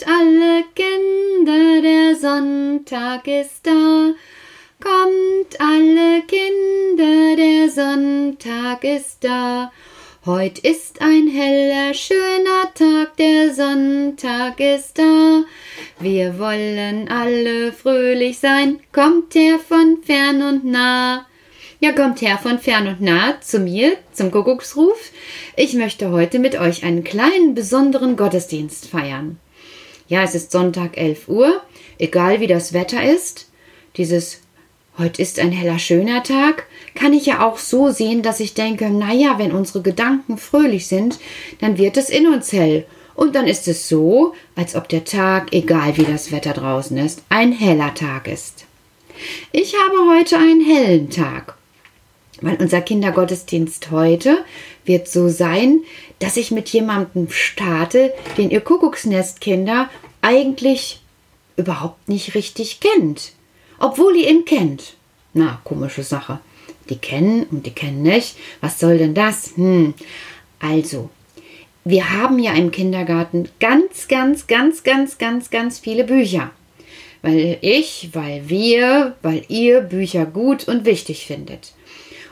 Kommt alle Kinder, der Sonntag ist da. Kommt alle Kinder, der Sonntag ist da. Heut ist ein heller, schöner Tag, der Sonntag ist da. Wir wollen alle fröhlich sein, kommt her von fern und nah. Ja, kommt her von fern und nah zu mir, zum Kuckucksruf. Ich möchte heute mit euch einen kleinen, besonderen Gottesdienst feiern. Ja, es ist Sonntag 11 Uhr, egal wie das Wetter ist. Dieses Heute ist ein heller, schöner Tag, kann ich ja auch so sehen, dass ich denke, naja, wenn unsere Gedanken fröhlich sind, dann wird es in uns hell. Und dann ist es so, als ob der Tag, egal wie das Wetter draußen ist, ein heller Tag ist. Ich habe heute einen hellen Tag weil unser Kindergottesdienst heute wird so sein, dass ich mit jemandem starte, den ihr Kuckucksnestkinder eigentlich überhaupt nicht richtig kennt. Obwohl ihr ihn kennt. Na, komische Sache. Die kennen und die kennen nicht. Was soll denn das? Hm. Also, wir haben ja im Kindergarten ganz, ganz, ganz, ganz, ganz, ganz viele Bücher. Weil ich, weil wir, weil ihr Bücher gut und wichtig findet.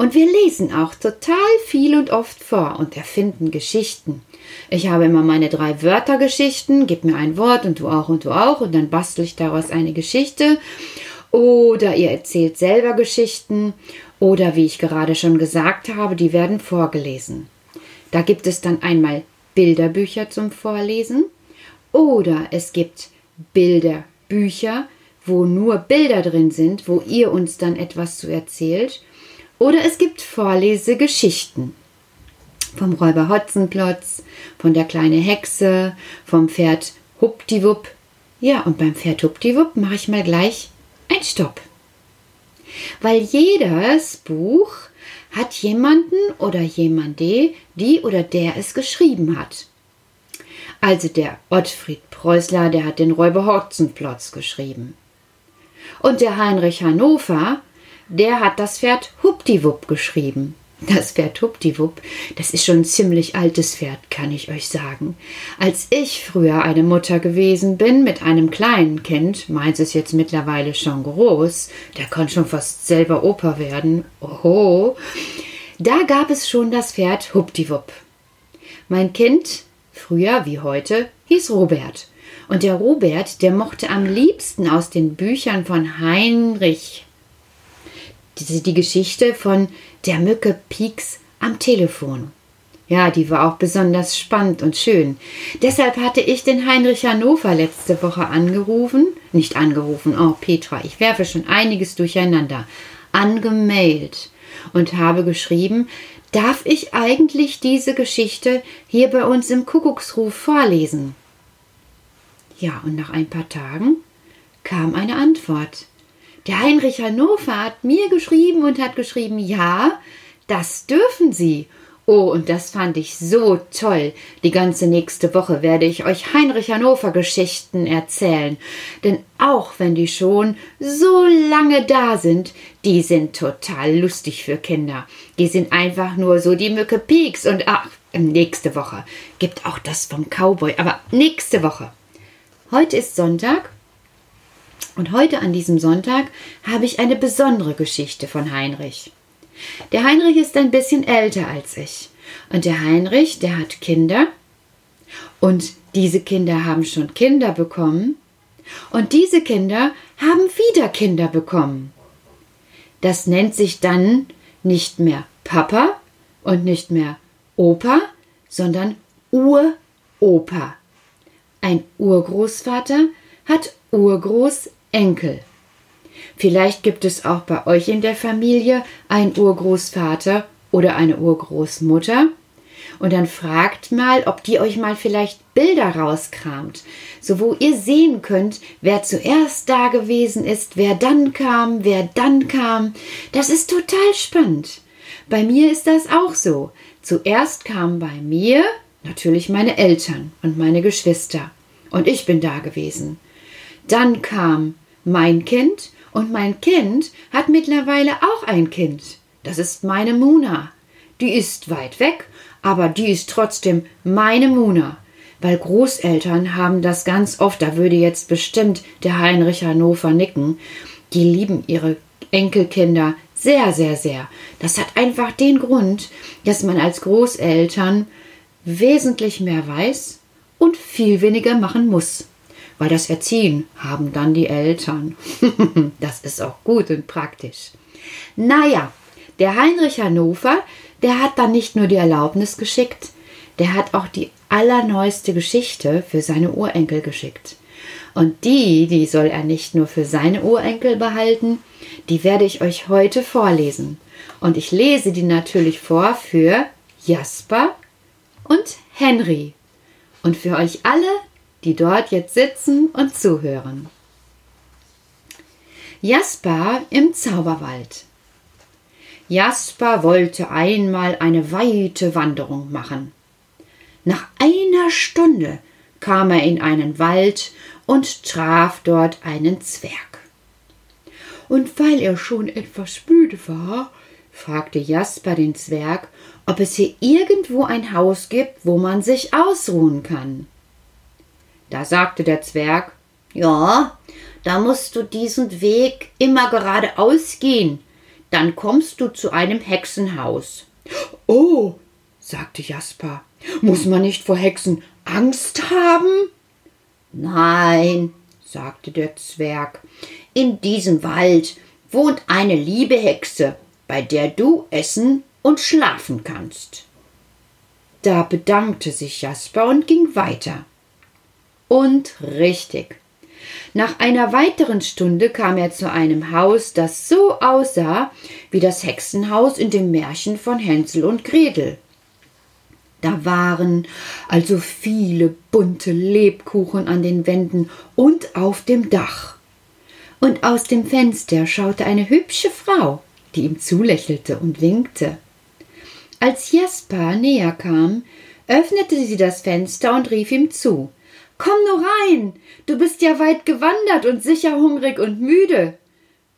Und wir lesen auch total viel und oft vor und erfinden Geschichten. Ich habe immer meine drei Wörtergeschichten, gib mir ein Wort und du auch und du auch und dann bastel ich daraus eine Geschichte. Oder ihr erzählt selber Geschichten oder wie ich gerade schon gesagt habe, die werden vorgelesen. Da gibt es dann einmal Bilderbücher zum Vorlesen oder es gibt Bilderbücher, wo nur Bilder drin sind, wo ihr uns dann etwas zu erzählt oder es gibt Vorlesegeschichten. Vom Räuber Hotzenplotz, von der kleine Hexe, vom Pferd Hupdiwupp. Ja, und beim Pferd Hupdiwupp mache ich mal gleich ein Stopp. Weil jedes Buch hat jemanden oder jemande, die oder der es geschrieben hat. Also der Ottfried Preußler, der hat den Räuber Hotzenplotz geschrieben. Und der Heinrich Hannover, der hat das Pferd Hupdiwupp geschrieben. Das Pferd Hupdiwupp, das ist schon ein ziemlich altes Pferd, kann ich euch sagen. Als ich früher eine Mutter gewesen bin mit einem kleinen Kind, meins ist jetzt mittlerweile schon groß, der kann schon fast selber Opa werden, oho, da gab es schon das Pferd Hupdiwupp. Mein Kind, früher wie heute, hieß Robert. Und der Robert, der mochte am liebsten aus den Büchern von Heinrich die, die Geschichte von der Mücke Pieks am Telefon. Ja, die war auch besonders spannend und schön. Deshalb hatte ich den Heinrich Hannover letzte Woche angerufen, nicht angerufen, oh Petra, ich werfe schon einiges durcheinander, angemailt und habe geschrieben, darf ich eigentlich diese Geschichte hier bei uns im Kuckucksruf vorlesen? Ja, und nach ein paar Tagen kam eine Antwort. Der Heinrich Hannover hat mir geschrieben und hat geschrieben, ja, das dürfen Sie. Oh, und das fand ich so toll. Die ganze nächste Woche werde ich euch Heinrich Hannover Geschichten erzählen. Denn auch wenn die schon so lange da sind, die sind total lustig für Kinder. Die sind einfach nur so die Mücke Pieks und ach, nächste Woche gibt auch das vom Cowboy, aber nächste Woche. Heute ist Sonntag und heute an diesem Sonntag habe ich eine besondere Geschichte von Heinrich. Der Heinrich ist ein bisschen älter als ich. Und der Heinrich, der hat Kinder. Und diese Kinder haben schon Kinder bekommen. Und diese Kinder haben wieder Kinder bekommen. Das nennt sich dann nicht mehr Papa und nicht mehr Opa, sondern Uropa. Ein Urgroßvater hat Urgroßenkel. Vielleicht gibt es auch bei euch in der Familie einen Urgroßvater oder eine Urgroßmutter. Und dann fragt mal, ob die euch mal vielleicht Bilder rauskramt, so wo ihr sehen könnt, wer zuerst da gewesen ist, wer dann kam, wer dann kam. Das ist total spannend. Bei mir ist das auch so. Zuerst kamen bei mir natürlich meine Eltern und meine Geschwister. Und ich bin da gewesen. Dann kam mein Kind und mein Kind hat mittlerweile auch ein Kind. Das ist meine Muna. Die ist weit weg, aber die ist trotzdem meine Muna. weil Großeltern haben das ganz oft, da würde jetzt bestimmt der Heinrich Hannover nicken, die lieben ihre Enkelkinder sehr, sehr, sehr. Das hat einfach den Grund, dass man als Großeltern wesentlich mehr weiß und viel weniger machen muss. Weil das Erziehen haben dann die Eltern. das ist auch gut und praktisch. Naja, der Heinrich Hannover, der hat dann nicht nur die Erlaubnis geschickt, der hat auch die allerneueste Geschichte für seine Urenkel geschickt. Und die, die soll er nicht nur für seine Urenkel behalten, die werde ich euch heute vorlesen. Und ich lese die natürlich vor für Jasper und Henry. Und für euch alle, die dort jetzt sitzen und zuhören. Jasper im Zauberwald. Jasper wollte einmal eine weite Wanderung machen. Nach einer Stunde kam er in einen Wald und traf dort einen Zwerg. Und weil er schon etwas müde war, fragte Jasper den Zwerg, ob es hier irgendwo ein Haus gibt, wo man sich ausruhen kann. Da sagte der Zwerg Ja, da musst du diesen Weg immer geradeaus gehen, dann kommst du zu einem Hexenhaus. Oh, sagte Jasper, muss man nicht vor Hexen Angst haben? Nein, sagte der Zwerg, in diesem Wald wohnt eine liebe Hexe, bei der du essen und schlafen kannst. Da bedankte sich Jasper und ging weiter. Und richtig. Nach einer weiteren Stunde kam er zu einem Haus, das so aussah wie das Hexenhaus in dem Märchen von Hänsel und Gretel. Da waren also viele bunte Lebkuchen an den Wänden und auf dem Dach. Und aus dem Fenster schaute eine hübsche Frau, die ihm zulächelte und winkte. Als Jasper näher kam, öffnete sie das Fenster und rief ihm zu. Komm nur rein, du bist ja weit gewandert und sicher hungrig und müde.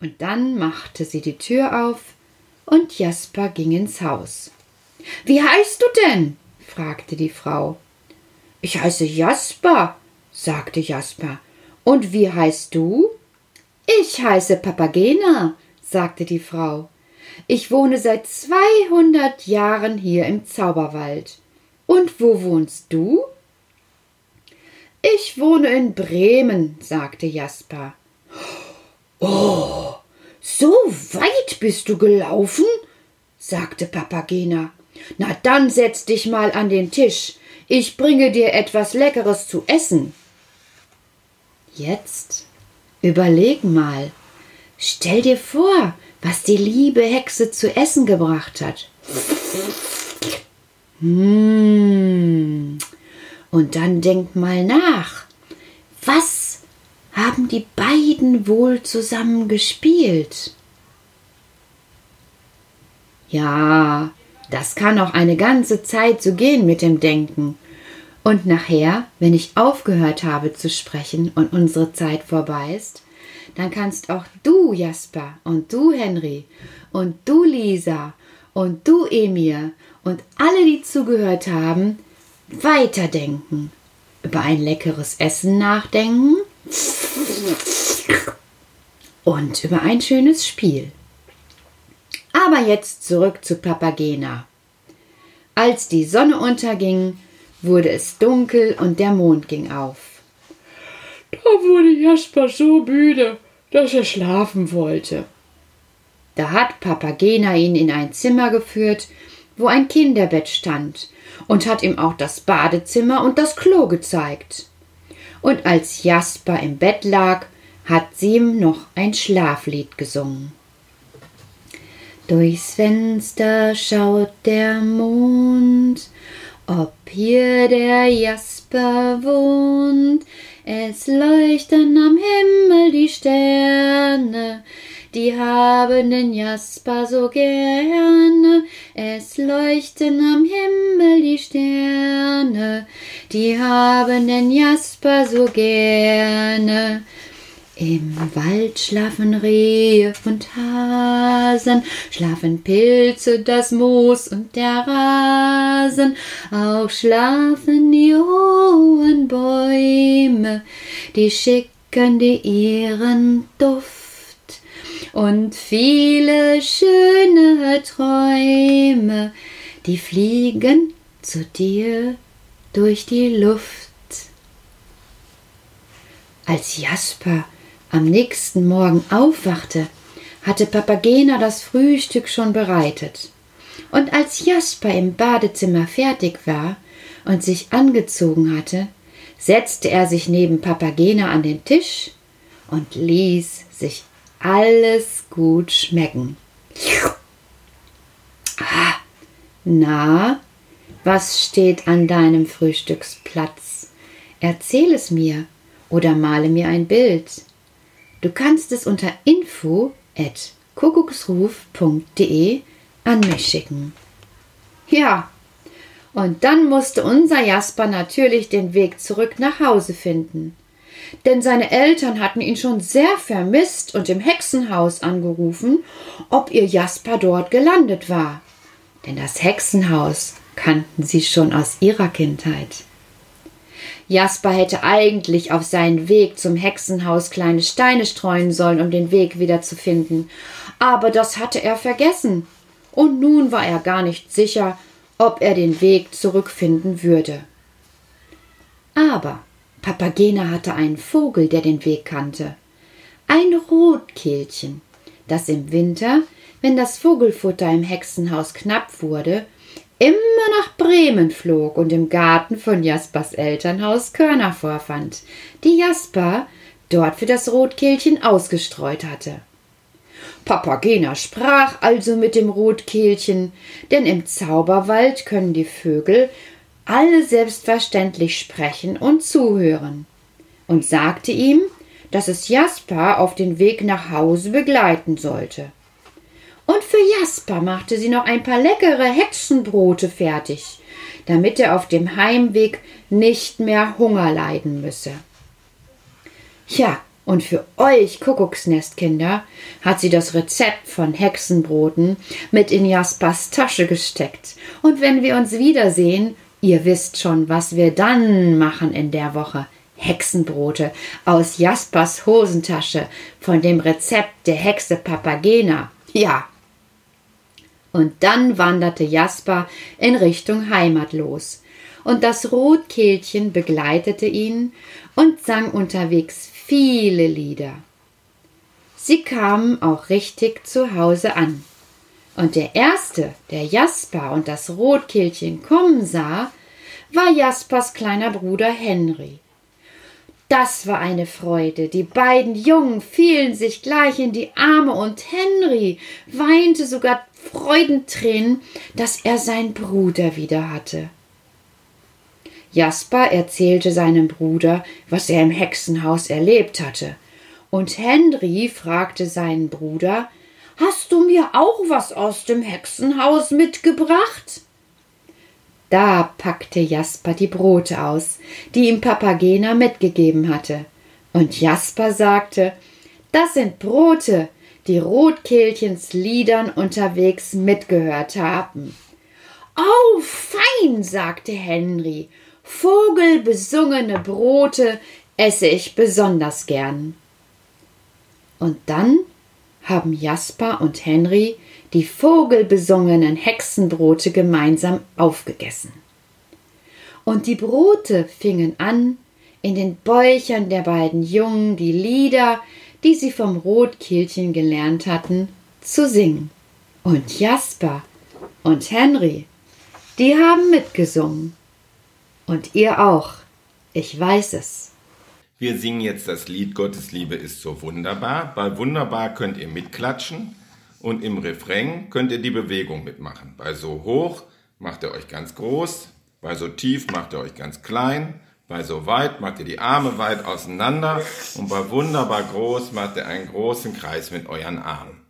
Und dann machte sie die Tür auf, und Jasper ging ins Haus. Wie heißt du denn? fragte die Frau. Ich heiße Jasper, sagte Jasper. Und wie heißt du? Ich heiße Papagena, sagte die Frau. Ich wohne seit zweihundert Jahren hier im Zauberwald. Und wo wohnst du? Ich wohne in Bremen, sagte Jasper. Oh, so weit bist du gelaufen? sagte Papagena. Na dann setz dich mal an den Tisch. Ich bringe dir etwas Leckeres zu essen. Jetzt überleg mal. Stell dir vor, was die liebe Hexe zu essen gebracht hat. Hm. Und dann denk mal nach. Was haben die beiden wohl zusammen gespielt? Ja, das kann auch eine ganze Zeit so gehen mit dem Denken. Und nachher, wenn ich aufgehört habe zu sprechen und unsere Zeit vorbei ist, dann kannst auch du, Jasper, und du, Henry, und du, Lisa, und du, Emir, und alle, die zugehört haben, weiterdenken, über ein leckeres Essen nachdenken und über ein schönes Spiel. Aber jetzt zurück zu Papagena. Als die Sonne unterging, wurde es dunkel und der Mond ging auf. Da wurde Jasper so müde, dass er schlafen wollte. Da hat Papagena ihn in ein Zimmer geführt, wo ein Kinderbett stand, und hat ihm auch das Badezimmer und das Klo gezeigt. Und als Jasper im Bett lag, hat sie ihm noch ein Schlaflied gesungen. Durchs Fenster schaut der Mond, ob hier der Jasper wohnt. Es leuchten am Himmel die Sterne, die haben den Jasper so gerne. Es leuchten am Himmel die Sterne, die haben den Jasper so gerne. Im Wald schlafen Rehe und Hasen, schlafen Pilze, das Moos und der Rasen, auch schlafen die hohen Bäume, die schicken dir ihren Duft und viele schöne Träume, die fliegen zu dir durch die Luft. Als Jasper am nächsten Morgen aufwachte, hatte Papagena das Frühstück schon bereitet. Und als Jasper im Badezimmer fertig war und sich angezogen hatte, setzte er sich neben Papagena an den Tisch und ließ sich alles gut schmecken. Na, was steht an deinem Frühstücksplatz? Erzähl es mir oder male mir ein Bild. Du kannst es unter info at kuckucksruf.de an mich schicken. Ja, und dann musste unser Jasper natürlich den Weg zurück nach Hause finden. Denn seine Eltern hatten ihn schon sehr vermisst und im Hexenhaus angerufen, ob ihr Jasper dort gelandet war. Denn das Hexenhaus kannten sie schon aus ihrer Kindheit. Jasper hätte eigentlich auf seinen Weg zum Hexenhaus kleine Steine streuen sollen, um den Weg wieder zu finden. Aber das hatte er vergessen. Und nun war er gar nicht sicher, ob er den Weg zurückfinden würde. Aber Papagena hatte einen Vogel, der den Weg kannte. Ein Rotkehlchen, das im Winter, wenn das Vogelfutter im Hexenhaus knapp wurde, immer nach Bremen flog und im Garten von Jaspers Elternhaus Körner vorfand, die Jasper dort für das Rotkehlchen ausgestreut hatte. Papagena sprach also mit dem Rotkehlchen, denn im Zauberwald können die Vögel alle selbstverständlich sprechen und zuhören, und sagte ihm, dass es Jasper auf den Weg nach Hause begleiten sollte. Und für Jasper machte sie noch ein paar leckere Hexenbrote fertig, damit er auf dem Heimweg nicht mehr Hunger leiden müsse. Ja, und für euch Kuckucksnestkinder hat sie das Rezept von Hexenbroten mit in Jaspers Tasche gesteckt. Und wenn wir uns wiedersehen, ihr wisst schon, was wir dann machen in der Woche. Hexenbrote aus Jaspers Hosentasche von dem Rezept der Hexe Papagena. Ja, und dann wanderte Jasper in Richtung Heimat los, und das Rotkehlchen begleitete ihn und sang unterwegs viele Lieder. Sie kamen auch richtig zu Hause an. Und der erste, der Jasper und das Rotkehlchen kommen sah, war Jaspers kleiner Bruder Henry. Das war eine Freude. Die beiden Jungen fielen sich gleich in die Arme und Henry weinte sogar Freudentränen, dass er seinen Bruder wieder hatte. Jasper erzählte seinem Bruder, was er im Hexenhaus erlebt hatte, und Henry fragte seinen Bruder Hast du mir auch was aus dem Hexenhaus mitgebracht? Da packte Jasper die Brote aus, die ihm Papagena mitgegeben hatte, und Jasper sagte Das sind Brote, die Rotkehlchens Liedern unterwegs mitgehört haben. Oh, fein, sagte Henry, vogelbesungene Brote esse ich besonders gern. Und dann haben Jasper und Henry die vogelbesungenen Hexenbrote gemeinsam aufgegessen. Und die Brote fingen an, in den Bäuchern der beiden Jungen die Lieder, die sie vom Rotkehlchen gelernt hatten, zu singen. Und Jasper und Henry, die haben mitgesungen. Und ihr auch. Ich weiß es. Wir singen jetzt das Lied Gottes Liebe ist so wunderbar. Bei wunderbar könnt ihr mitklatschen und im Refrain könnt ihr die Bewegung mitmachen. Bei so hoch macht ihr euch ganz groß, bei so tief macht ihr euch ganz klein bei so weit macht ihr die Arme weit auseinander und bei wunderbar groß macht ihr einen großen Kreis mit euren Armen.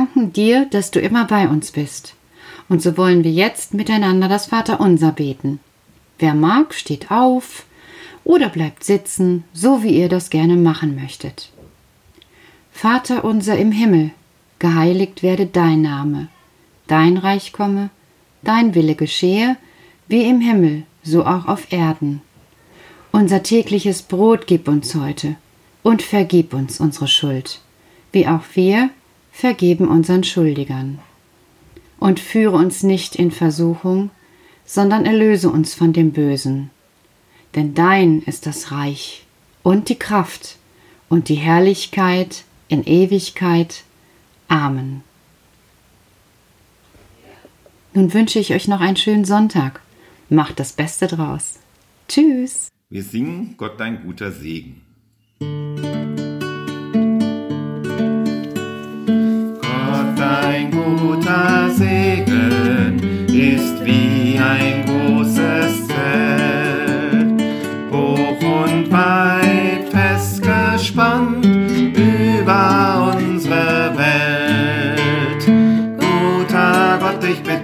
Danken dir, dass du immer bei uns bist. Und so wollen wir jetzt miteinander das Vaterunser beten. Wer mag, steht auf oder bleibt sitzen, so wie ihr das gerne machen möchtet. Vater unser im Himmel, geheiligt werde dein Name, dein Reich komme, dein Wille geschehe, wie im Himmel, so auch auf Erden. Unser tägliches Brot gib uns heute und vergib uns unsere Schuld, wie auch wir vergeben unseren Schuldigern und führe uns nicht in Versuchung, sondern erlöse uns von dem Bösen. Denn dein ist das Reich und die Kraft und die Herrlichkeit in Ewigkeit. Amen. Nun wünsche ich euch noch einen schönen Sonntag. Macht das Beste draus. Tschüss. Wir singen Gott dein guter Segen. Weitergeben. Bleib